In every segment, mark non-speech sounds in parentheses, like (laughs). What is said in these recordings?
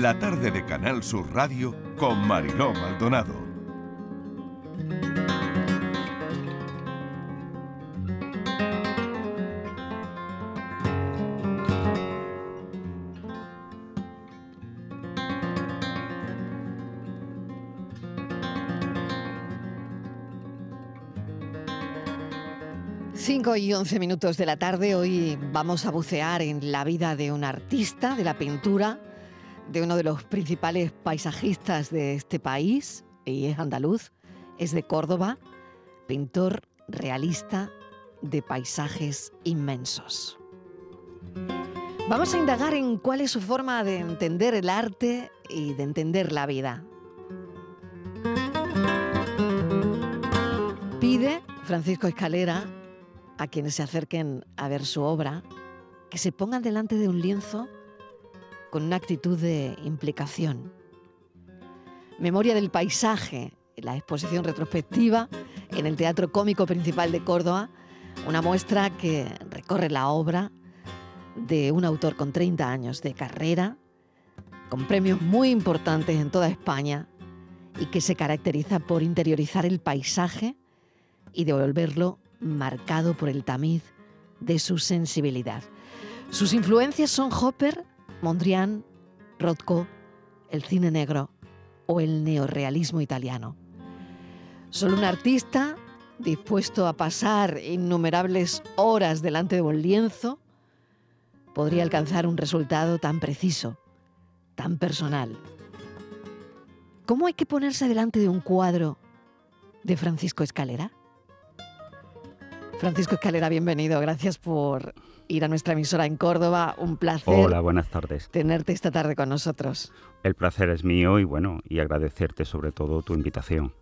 la tarde de Canal Sur Radio con Mariló Maldonado. Cinco y once minutos de la tarde, hoy vamos a bucear en la vida de un artista de la pintura, de uno de los principales paisajistas de este país, y es andaluz, es de Córdoba, pintor realista de paisajes inmensos. Vamos a indagar en cuál es su forma de entender el arte y de entender la vida. Pide Francisco Escalera a quienes se acerquen a ver su obra que se pongan delante de un lienzo con una actitud de implicación. Memoria del paisaje, la exposición retrospectiva en el Teatro Cómico Principal de Córdoba, una muestra que recorre la obra de un autor con 30 años de carrera, con premios muy importantes en toda España y que se caracteriza por interiorizar el paisaje y devolverlo marcado por el tamiz de su sensibilidad. Sus influencias son Hopper, Mondrian, Rothko, el cine negro o el neorrealismo italiano. Solo un artista dispuesto a pasar innumerables horas delante de un lienzo podría alcanzar un resultado tan preciso, tan personal. ¿Cómo hay que ponerse delante de un cuadro de Francisco Escalera? Francisco Escalera, bienvenido. Gracias por ir a nuestra emisora en Córdoba. Un placer. Hola, buenas tardes. Tenerte esta tarde con nosotros. El placer es mío y bueno, y agradecerte sobre todo tu invitación.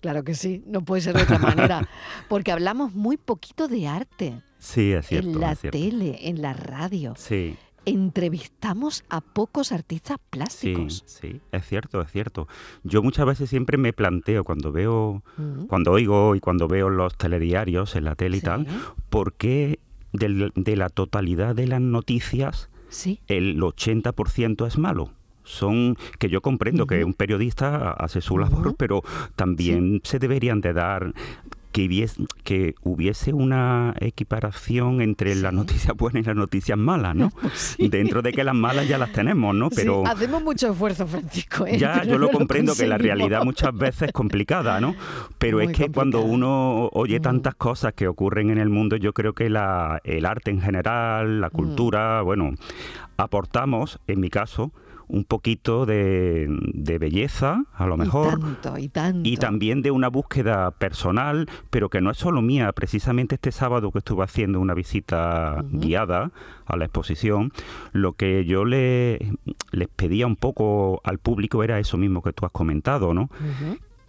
Claro que sí, no puede ser de otra manera, (laughs) porque hablamos muy poquito de arte. Sí, es cierto. En la es cierto. tele, en la radio. Sí. Entrevistamos a pocos artistas plásticos. Sí, sí, es cierto, es cierto. Yo muchas veces siempre me planteo cuando veo, Mm. cuando oigo y cuando veo los telediarios en la tele y Sí. tal, ¿por qué del- de la totalidad de las noticias Sí. el 80% es malo? Son que yo comprendo que un periodista hace su labor, pero también se deberían de dar que hubiese, que hubiese una equiparación entre las Sí. noticias buenas y las noticias malas, ¿no? (laughs) Sí. Dentro de que las malas ya las tenemos, ¿no? Pero Sí, hacemos mucho esfuerzo, Francisco. ¿eh? ya Pero yo lo comprendo que la realidad muchas veces es complicada, ¿no? Pero Muy es que cuando uno oye Mm. tantas cosas que ocurren en el mundo, yo creo que la, el arte en general, Mm. la cultura, bueno, aportamos, en mi caso, un poquito de, de belleza, a lo mejor. Y tanto, y tanto. Y también de una búsqueda personal, pero que no es solo mía. Precisamente este sábado que estuve haciendo una visita guiada a la exposición, lo que yo le, les pedía un poco al público era eso mismo que tú has comentado, ¿no?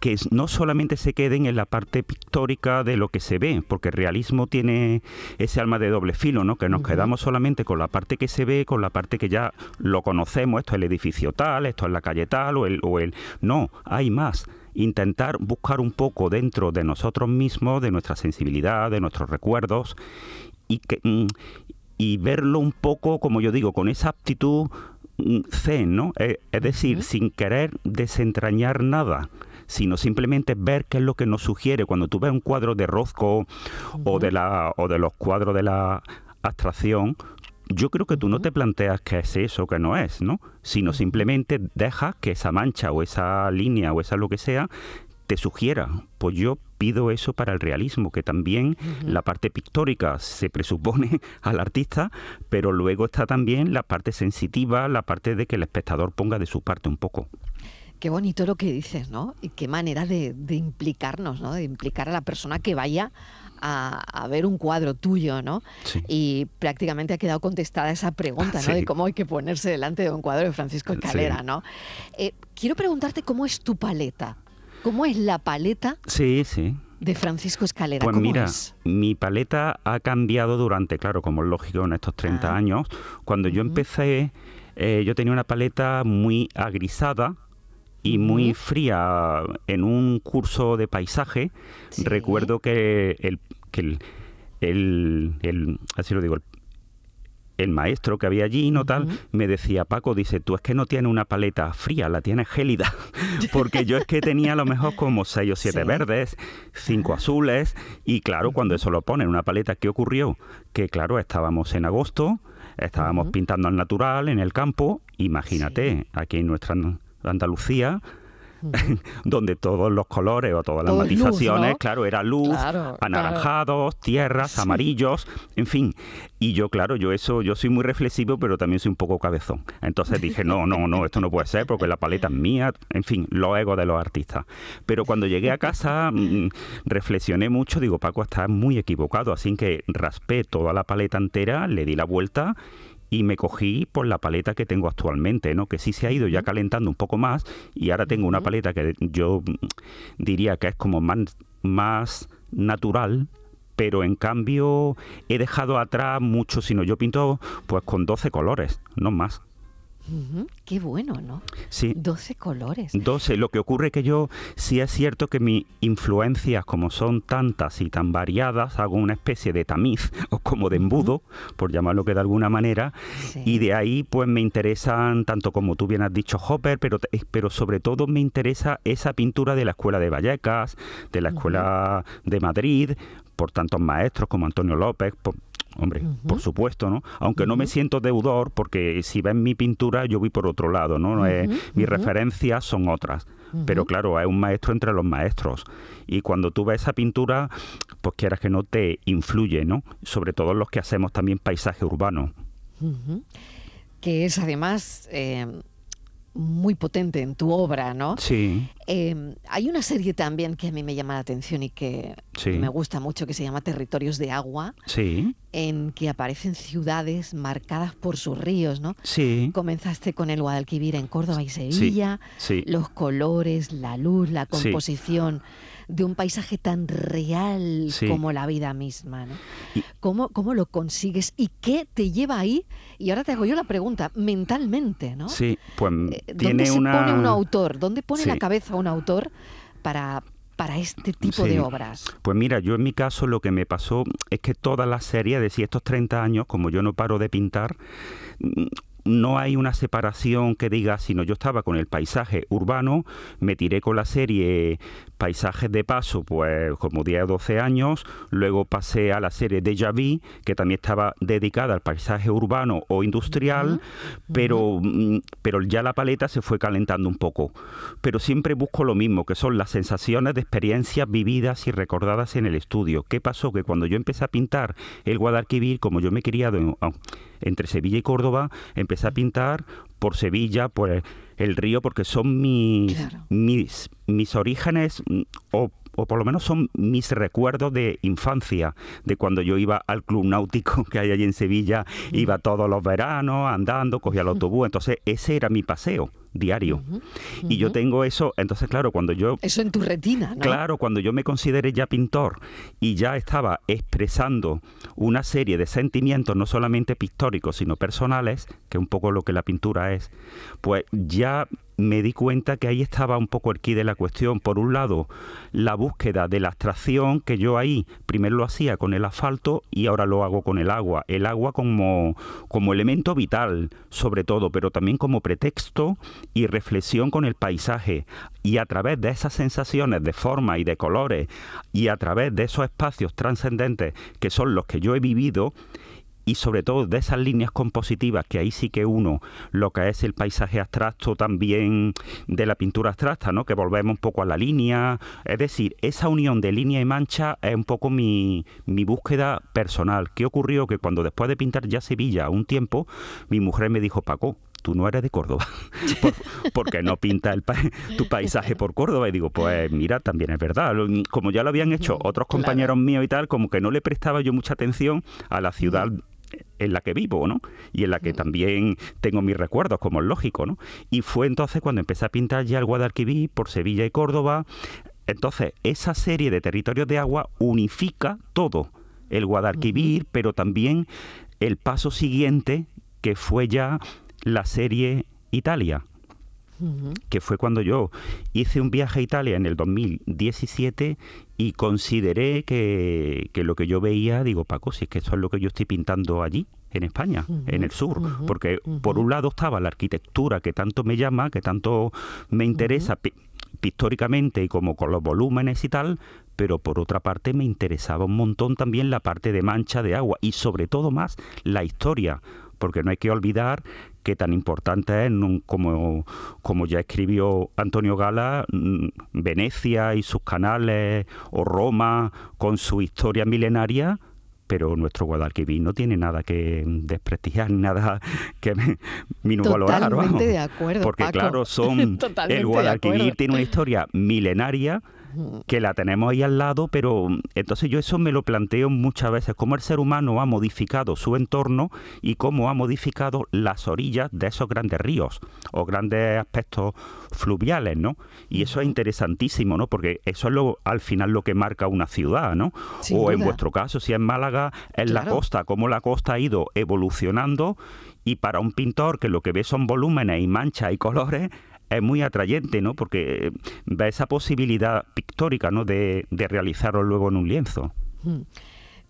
Que no solamente se queden en la parte pictórica de lo que se ve, porque el realismo tiene ese alma de doble filo, ¿no? Que nos quedamos solamente con la parte que se ve, con la parte que ya lo conocemos, esto es el edificio tal, esto es la calle tal, o el, o el... No, hay más. Intentar buscar un poco dentro de nosotros mismos, de nuestra sensibilidad, de nuestros recuerdos, y que... mm, y verlo un poco, como yo digo, con esa aptitud mm, zen, ¿no? Eh, es decir, sin querer desentrañar nada, sino simplemente ver qué es lo que nos sugiere. Cuando tú ves un cuadro de Rothko o, de la, o de los cuadros de la abstracción, yo creo que tú no te planteas qué es eso, qué no es, ¿no? Sino simplemente dejas que esa mancha o esa línea o esa lo que sea te sugiera. Pues yo pido eso para el realismo, que también la parte pictórica se presupone (laughs) al artista, pero luego está también la parte sensitiva, la parte de que el espectador ponga de su parte un poco. Qué bonito lo que dices, ¿no? Y qué manera de, de implicarnos, ¿no? De implicar a la persona que vaya a, a ver un cuadro tuyo, ¿no? Sí. Y prácticamente ha quedado contestada esa pregunta, ¿no? De cómo hay que ponerse delante de un cuadro de Francisco Escalera, Sí. ¿no? Eh, quiero preguntarte cómo es tu paleta. ¿Cómo es la paleta Sí, sí. de Francisco Escalera? Pues ¿Cómo mira, es? mi paleta ha cambiado durante, claro, como es lógico en estos 30 Ah. años. Cuando yo empecé, eh, yo tenía una paleta muy agrisada y muy fría. En un curso de paisaje, Sí. recuerdo que el, que el, el- el- así lo digo, el, el maestro que había allí, no tal, me decía, Paco, dice, tú es que no tienes una paleta fría, la tienes gélida. (laughs) Porque yo es que tenía a lo mejor como seis o siete verdes, cinco azules, y claro, cuando eso lo pone en una paleta, ¿qué ocurrió? Que claro, estábamos en agosto, estábamos pintando al natural, en el campo, imagínate, aquí en nuestra Andalucía, (laughs) donde todos los colores o todas las matizaciones, claro, era luz, anaranjados, tierras, amarillos, en fin. Y yo, claro, yo eso, yo soy muy reflexivo, pero también soy un poco cabezón. Entonces dije, no, no, no, esto no puede ser porque la paleta es mía, en fin, los egos de los artistas. Pero cuando llegué a casa, mm, reflexioné mucho, digo, Paco, estás muy equivocado, así que raspé toda la paleta entera, le di la vuelta y me cogí por la paleta que tengo actualmente, ¿no? Que sí se ha ido ya calentando un poco más y ahora tengo una paleta que yo diría que es como más, más natural, pero en cambio he dejado atrás mucho, sino yo pinto pues con 12 colores, no más. Qué bueno, ¿no? Sí. 12 colores. 12. Lo que ocurre es que yo sí es cierto que mis influencias, como son tantas y tan variadas, hago una especie de tamiz (laughs) o como de embudo, por llamarlo que de alguna manera, y de ahí pues me interesan, tanto como tú bien has dicho, Hopper, pero, pero sobre todo me interesa esa pintura de la Escuela de Vallecas, de la Escuela de Madrid, por tantos maestros como Antonio López, Hombre, por supuesto, ¿no? Aunque no me siento deudor, porque si ven mi pintura, yo voy por otro lado, ¿no? Eh, mis referencias son otras. Pero claro, es un maestro entre los maestros. Y cuando tú ves esa pintura, pues quieras que no te influye, ¿no? Sobre todo los que hacemos también paisaje urbano. Que es además eh, muy potente en tu obra, ¿no? Sí. Em, hay una serie también que a mí me llama la atención y que me gusta mucho, que se llama Territorios de Agua, sí. en que aparecen ciudades marcadas por sus ríos, ¿no? Sí. Comenzaste con el Guadalquivir en Córdoba y Sevilla, sí. los colores, la luz, la composición de un paisaje tan real como la vida misma. ¿no? ¿Cómo, ¿Cómo, lo consigues y qué te lleva ahí? Y ahora te hago yo la pregunta, mentalmente, ¿no? Sí, pues eh, ¿Dónde se pone un autor? ¿Dónde pone la cabeza un autor para, para este tipo de obras? Pues mira, yo en mi caso lo que me pasó es que toda la serie de estos 30 años, como yo no paro de pintar, no hay una separación que diga, sino yo estaba con el paisaje urbano, me tiré con la serie Paisajes de Paso, pues como 10 o 12 años, luego pasé a la serie Deja Vu, que también estaba dedicada al paisaje urbano o industrial, pero, mm, pero ya la paleta se fue calentando un poco. Pero siempre busco lo mismo, que son las sensaciones de experiencias vividas y recordadas en el estudio. ¿Qué pasó? Que cuando yo empecé a pintar el Guadalquivir, como yo me he criado entre Sevilla y Córdoba, empecé a pintar por Sevilla, por el, río, porque son mis, mis, mis orígenes mm, o o por lo menos son mis recuerdos de infancia, de cuando yo iba al club náutico (laughs) que hay allí en Sevilla, iba todos los veranos andando, cogía el autobús, entonces ese era mi paseo diario. Y yo tengo eso, entonces claro, cuando yo... Eso en tu retina, ¿no? Claro, cuando yo me consideré ya pintor y ya estaba expresando una serie de sentimientos, no solamente pictóricos, sino personales, que es un poco lo que la pintura es, pues ya me di cuenta que ahí estaba un poco el quid de la cuestión. Por un lado, la búsqueda de la abstracción, que yo ahí primero lo hacía con el asfalto y ahora lo hago con el agua. El agua como, como elemento vital, sobre todo, pero también como pretexto y reflexión con el paisaje. Y a través de esas sensaciones de forma y de colores y a través de esos espacios trascendentes que son los que yo he vivido, y sobre todo de esas líneas compositivas, que ahí sí que uno lo que es el paisaje abstracto también de la pintura abstracta, ¿no? que volvemos un poco a la línea, es decir, esa unión de línea y mancha es un poco mi, mi búsqueda personal. ¿Qué ocurrió? Que cuando después de pintar ya Sevilla un tiempo, mi mujer me dijo, Paco, tú no eres de Córdoba, (laughs) porque no pinta el tu paisaje por Córdoba. Y digo, pues mira, también es verdad. Como ya lo habían hecho otros compañeros míos y tal, como que no le prestaba yo mucha atención a la ciudad en la que vivo, ¿no? Y en la que también tengo mis recuerdos, como es lógico, ¿no? Y fue entonces cuando empecé a pintar ya el Guadalquivir por Sevilla y Córdoba. Entonces, esa serie de territorios de agua unifica todo. El Guadalquivir, pero también el paso siguiente, que fue ya la serie Italia que fue cuando yo hice un viaje a Italia en el 2017 y consideré que, lo que yo veía, digo, Paco, si es que eso es lo que yo estoy pintando allí, en España, en el sur, porque por un lado estaba la arquitectura que tanto me llama, que tanto me interesa pictóricamente y como con los volúmenes y tal, pero por otra parte me interesaba un montón también la parte de mancha de agua y sobre todo más la historia, porque no hay que olvidar que tan importante es, como, como ya escribió Antonio Gala, mm, Venecia y sus canales, o Roma con su historia milenaria, pero nuestro Guadalquivir no tiene nada que desprestigiar, nada (laughs) que minusvalorar. Totalmente de acuerdo, Porque claro, son (laughs) el Guadalquivir tiene una historia milenaria que la tenemos ahí al lado, pero entonces yo eso me lo planteo muchas veces, cómo el ser humano ha modificado su entorno y cómo ha modificado las orillas de esos grandes ríos o grandes aspectos fluviales, ¿no? Y eso es interesantísimo, ¿no? Porque eso es lo, al final lo que marca una ciudad, ¿no? o en vuestro caso, si es Málaga, es la costa, cómo la costa ha ido evolucionando y para un pintor que lo que ve son volúmenes y manchas y colores, es muy atrayente, ¿no? Porque da esa posibilidad pictórica, ¿no? De, de realizarlo luego en un lienzo. Mm.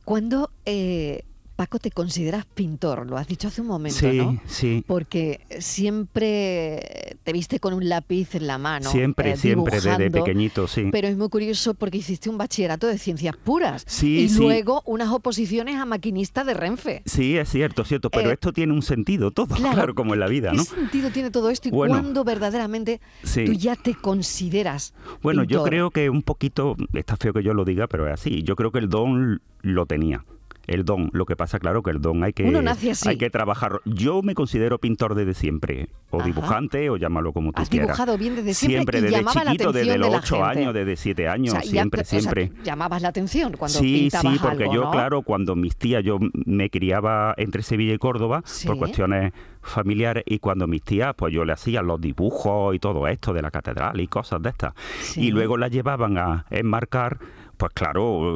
Cuando eh, Paco, te consideras pintor, lo has dicho hace un momento, ¿no? Sí, Porque siempre te viste con un lápiz en la mano. Siempre, eh, siempre, desde pequeñito, sí. Pero es muy curioso porque hiciste un bachillerato de ciencias puras. Sí, y luego unas oposiciones a maquinista de Renfe. Sí, es cierto, cierto. Pero eh, esto tiene un sentido todo, (laughs) claro, como en la vida, ¿no? ¿Qué sentido tiene todo esto y cuándo verdaderamente tú ya te consideras? Bueno, yo creo que un poquito, está feo que yo lo diga, pero es así. Yo creo que el don lo tenía el don. Lo que pasa, claro, que el don hay que, hay que trabajar. Yo me considero pintor desde siempre, o dibujante, o llámalo como tú Has quieras. dibujado bien desde siempre. Siempre, desde chiquito, desde los ocho años, desde siete años, siempre, siempre. llamabas la atención cuando sí, pintabas Sí, porque yo, claro, cuando mis tías, yo me criaba entre Sevilla y Córdoba por cuestiones familiares y cuando mis tías, pues yo le hacía los dibujos y todo esto de la catedral y cosas de estas. Y luego la llevaban a enmarcar pues claro,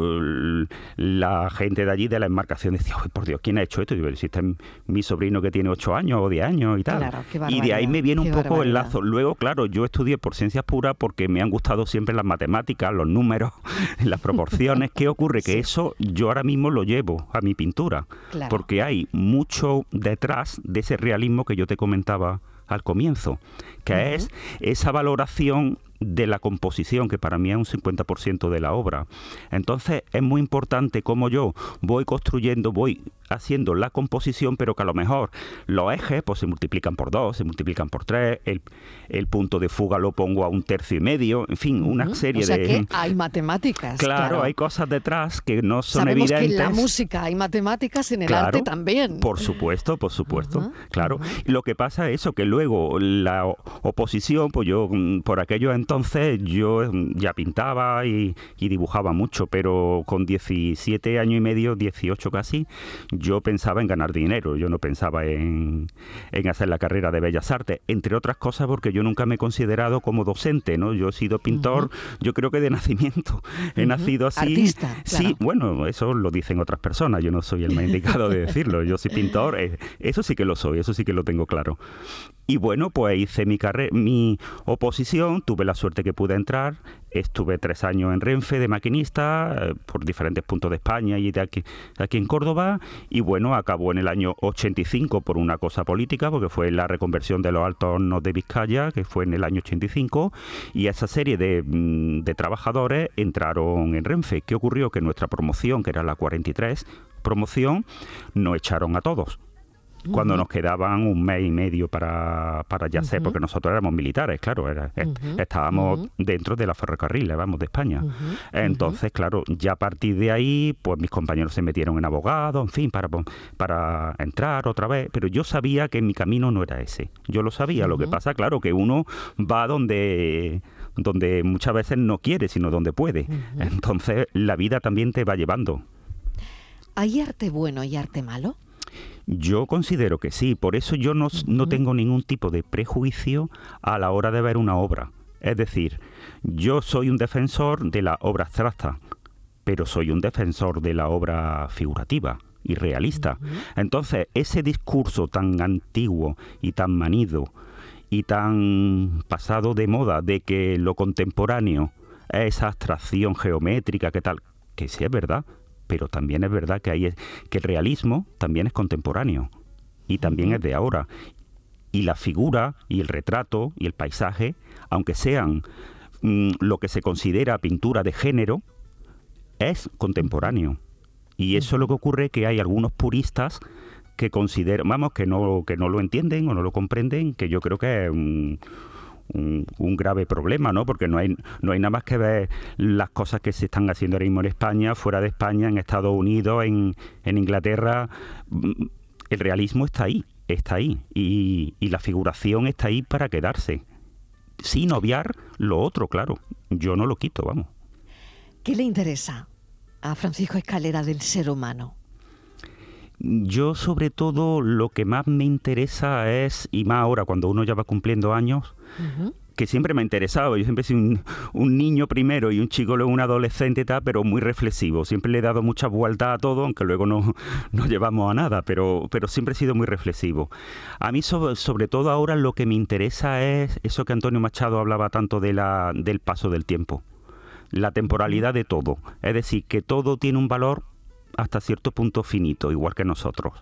la gente de allí de la enmarcación decía, por Dios, ¿quién ha hecho esto? Y yo, si este es mi sobrino que tiene 8 años o 10 años y tal. y de ahí me viene un poco el lazo. Luego, claro, yo estudié por ciencias puras porque me han gustado siempre las matemáticas, los números, (laughs) las proporciones. ¿Qué ocurre? Que eso yo ahora mismo lo llevo a mi pintura. Porque hay mucho detrás de ese realismo que yo te comentaba al comienzo, que es esa valoración de la composición, que para mí es un 50% de la obra. Entonces es muy importante cómo yo voy construyendo, voy haciendo la composición, pero que a lo mejor los ejes pues, se multiplican por dos, se multiplican por tres, el, el punto de fuga lo pongo a un tercio y medio, en fin, una serie o sea de... Que hay matemáticas. Claro, hay cosas detrás que no son Sabemos evidentes. que en la música hay matemáticas, en el arte también. Por supuesto, por supuesto, claro. Lo que pasa es eso, que luego la oposición, pues yo mm, por aquello entonces yo mm, ya pintaba y, y dibujaba mucho, pero con 17 años y medio, 18 casi, yo pensaba en ganar dinero, yo no pensaba en, hacer la carrera de Bellas Artes, entre otras cosas porque yo nunca me he considerado como docente, ¿no? Yo he sido pintor, yo creo que de nacimiento, he nacido así. Artista, Sí, bueno, eso lo dicen otras personas, yo no soy el más indicado de (laughs) decirlo, yo soy pintor, eh, eso sí que lo soy, eso sí que lo tengo claro. Y bueno, pues hice mi, mi oposición, tuve la suerte que pude entrar, estuve tres años en Renfe de maquinista eh, por diferentes puntos de España y de aquí, aquí en Córdoba y bueno, acabó en el año 85 por una cosa política, porque fue la reconversión de los altos hornos de Vizcaya, que fue en el año 85 y esa serie de, mm, de trabajadores entraron en Renfe. ¿Qué ocurrió? Que nuestra promoción, que era la 43 promoción, nos echaron a todos cuando nos quedaban un mes y medio para, para ya ser, porque nosotros éramos militares, claro, era, estábamos dentro de la ferrocarril, vamos, de España. Entonces, claro, ya a partir de ahí, pues mis compañeros se metieron en abogado, en fin, para, para entrar otra vez, pero yo sabía que mi camino no era ese, yo lo sabía, lo que pasa, claro, que uno va donde donde muchas veces no quiere, sino donde puede. Entonces, la vida también te va llevando. ¿Hay arte bueno y arte malo? Yo considero que sí, por eso yo no, tengo ningún tipo de prejuicio a la hora de ver una obra. Es decir, yo soy un defensor de la obra abstracta, pero soy un defensor de la obra figurativa y realista. Entonces, ese discurso tan antiguo y tan manido y tan pasado de moda de que lo contemporáneo es esa abstracción geométrica, que tal, que sí es verdad, pero también es verdad que, hay, que el realismo también es contemporáneo y también es de ahora. Y la figura y el retrato y el paisaje, aunque sean mm, lo que se considera pintura de género, es contemporáneo. Y eso es lo que ocurre que hay algunos puristas que consideran, vamos, que no, que no lo entienden o no lo comprenden, que yo creo que es un, grave problema, ¿no? Porque no hay, no hay nada más que ver las cosas que se están haciendo ahora mismo en España, fuera de España, en Estados Unidos, en, en Inglaterra. El realismo está ahí, está ahí. Y, y la figuración está ahí para quedarse. Sin obviar lo otro, claro. Yo no lo quito, vamos. ¿Qué le interesa a Francisco Escalera del ser humano? Yo sobre todo lo que más me interesa es, y más ahora cuando uno ya va cumpliendo años, que siempre me ha interesado. Yo siempre he sido un, niño primero y un chico luego un adolescente y tal, pero muy reflexivo. Siempre le he dado mucha vuelta a todo, aunque luego no, (laughs) no llevamos a nada, pero, pero siempre he sido muy reflexivo. A mí sobre, sobre, todo ahora lo que me interesa es eso que Antonio Machado hablaba tanto de la, del paso del tiempo. La temporalidad de todo. Es decir, que todo tiene un valor hasta cierto punto finito, igual que nosotros.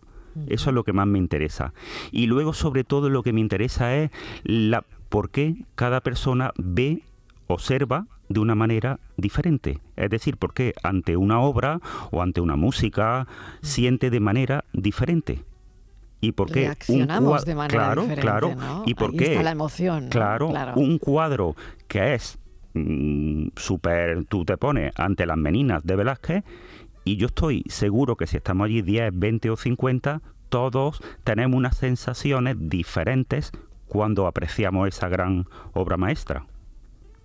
Eso es lo que más me interesa. Y luego, sobre todo, lo que me interesa es la, por qué cada persona ve, observa de una manera diferente. Es decir, por qué ante una obra o ante una música siente de manera diferente. Y por qué Reaccionamos de manera claro, diferente, claro. Y por qué la emoción. Claro, un cuadro que es mm, súper, tú te pones ante las meninas de Velázquez y yo estoy seguro que si estamos allí 10, 20 o 50, todos tenemos unas sensaciones diferentes cuando apreciamos esa gran obra maestra.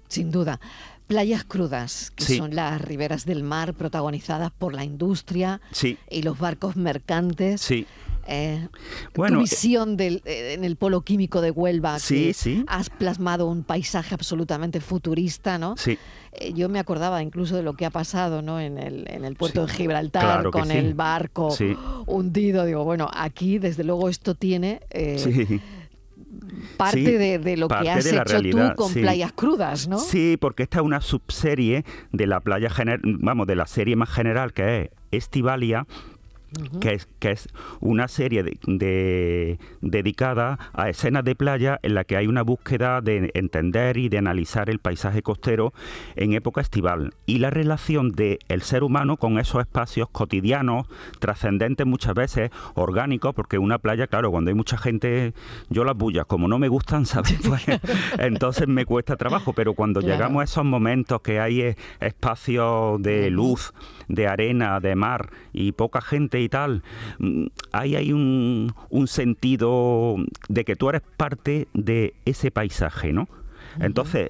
Sin duda. Playas crudas, que son las riberas del mar protagonizadas por la industria y los barcos mercantes. Sí. Eh, bueno, tu visión del, eh, en el polo químico de Huelva, sí, sí. has plasmado un paisaje absolutamente futurista, ¿no? Sí. Eh, yo me acordaba incluso de lo que ha pasado ¿no? en, el, en el puerto de Gibraltar con el barco hundido. Digo, bueno, aquí desde luego esto tiene parte de, lo que has hecho tú con playas crudas, ¿no? Sí, porque esta es una subserie de la playa vamos, de la serie más general que es Estivalia, que, es, que es una serie de, dedicada a escenas de playa en la que hay una búsqueda de entender y de analizar el paisaje costero en época estival. Y la relación del el ser humano con esos espacios cotidianos, trascendentes muchas veces, orgánicos, porque una playa, claro, cuando hay mucha gente, yo las bullas, como no me gustan, (laughs) ¿sabes? Pues, (laughs) entonces me cuesta trabajo, pero cuando llegamos a esos momentos que hay eh, espacios de luz, de arena, de mar y poca gente y tal, mm, ahí hay un, un sentido de que tú eres parte de ese paisaje, ¿no? Entonces,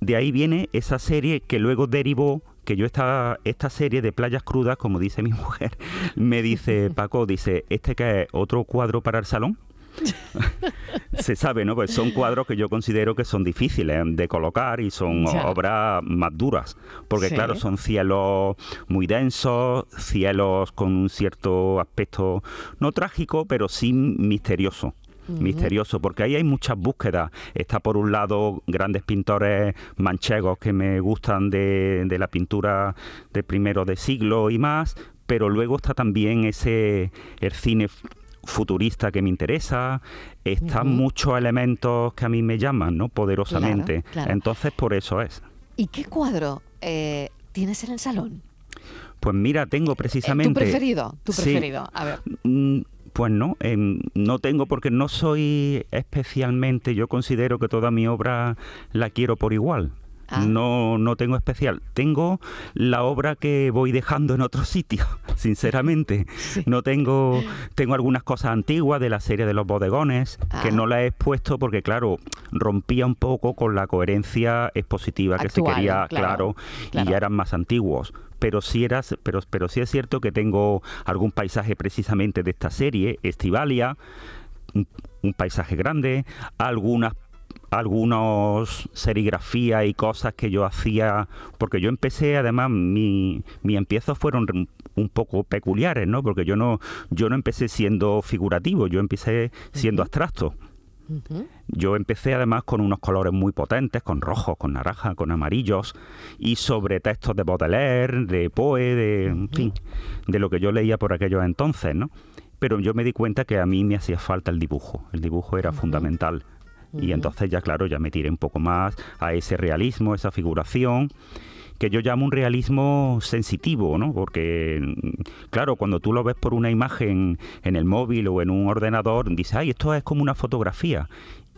de ahí viene esa serie que luego derivó que yo esta, esta serie de playas crudas, como dice mi (laughs) mujer, me dice (laughs) Paco, dice, ¿este que es otro cuadro para el salón? (laughs) se sabe, ¿no? Pues son cuadros que yo considero que son difíciles de colocar y son obras más duras, porque claro, son cielos muy densos, cielos con un cierto aspecto no trágico, pero sí misterioso misterioso, porque ahí hay muchas búsquedas. Está por un lado grandes pintores manchegos que me gustan de, de la pintura de primero de siglo y más, pero luego está también ese el cine futurista que me interesa, están muchos elementos que a mí me llaman, ¿no? Poderosamente. Entonces, por eso es. ¿Y qué cuadro eh, tienes en el salón? Pues mira, tengo eh, precisamente... ¿Tu preferido? ¿Tu preferido? A ver. Mm, pues no, em, no tengo porque no soy especialmente, yo considero que toda mi obra la quiero por igual. Ah. No, no tengo especial. Tengo la obra que voy dejando en otro sitio, (laughs) sinceramente. No tengo, tengo algunas cosas antiguas de la serie de los bodegones que ah. no la he expuesto porque, claro, rompía un poco con la coherencia expositiva que se quería, claro, y ya eran más antiguos pero sí eras, pero, pero sí es cierto que tengo algún paisaje precisamente de esta serie, Estivalia, un paisaje grande, algunas algunos serigrafía y cosas que yo hacía, porque yo empecé, además, mi, mi empiezos fueron un poco peculiares, ¿no? Porque yo no, yo no empecé siendo figurativo, yo empecé siendo abstracto. Yo empecé además con unos colores muy potentes, con rojos, con naranja, con amarillos, y sobre textos de Baudelaire, de Poe, de, en fin, de lo que yo leía por aquellos entonces, ¿no? Pero yo me di cuenta que a mí me hacía falta el dibujo, el dibujo era fundamental. Y entonces ya, claro, ya me tiré un poco más a ese realismo, esa figuración que yo llamo un realismo sensitivo, ¿no? Porque, claro, cuando tú lo ves por una imagen en el móvil o en un ordenador, dices, ay, esto es como una fotografía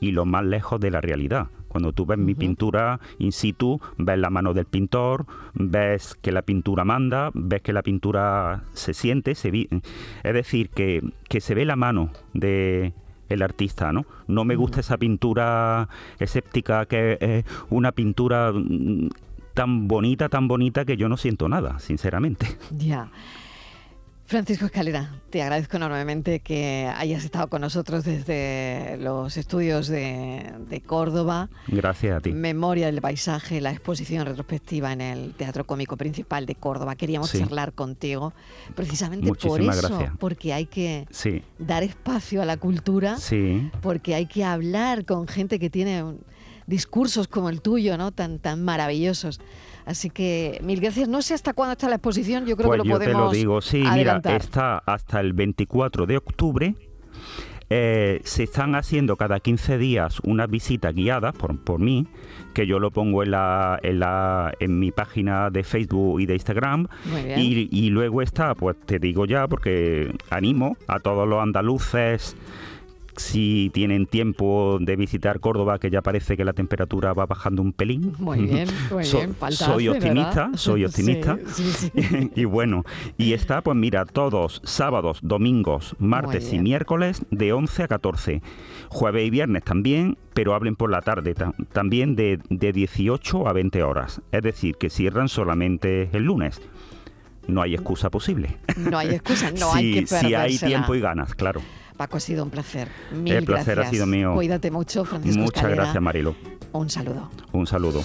y lo más lejos de la realidad. Cuando tú ves mi pintura in situ, ves la mano del pintor, ves que la pintura manda, ves que la pintura se siente, se es decir, que, que se ve la mano de el artista, ¿no? No me gusta esa pintura escéptica que es una pintura mm, tan bonita, tan bonita que yo no siento nada, sinceramente. Ya. Francisco Escalera, te agradezco enormemente que hayas estado con nosotros desde los estudios de, Córdoba. Gracias a ti. Memoria del paisaje, la exposición retrospectiva en el Teatro Cómico Principal de Córdoba. Queríamos charlar contigo precisamente por eso, porque hay que dar espacio a la cultura, sí. porque hay que hablar con gente que tiene discursos como el tuyo, ¿no? Tan, tan maravillosos. Así que mil gracias. No sé hasta cuándo está la exposición, yo creo que pues lo podemos. Yo te lo digo, sí, mira, está hasta el 24 de octubre. Eh, se están haciendo cada 15 días una visita guiada por, por mí, que yo lo pongo en, la, en, la, en mi página de Facebook y de Instagram. Y, y luego está, pues te digo ya, porque animo a todos los andaluces si tienen tiempo de visitar Córdoba, que ya parece que la temperatura va bajando un pelín. Muy bien, (laughs) muy bien. soy optimista, (laughs) soy optimista. (laughs) y bueno, y está, pues mira, todos sábados, domingos, martes y miércoles de 11 a 14. Jueves y viernes también, pero hablen por la tarde también de, de 18 a 20 horas. Es decir, que cierran solamente el lunes no hay excusa posible. No hay excusa, no hay que Si hay tiempo y ganas, claro. Paco, ha sido un placer. Mil El placer ha sido mío. Cuídate mucho, Francisco Muchas gracias, Marilo. Un saludo. Un saludo.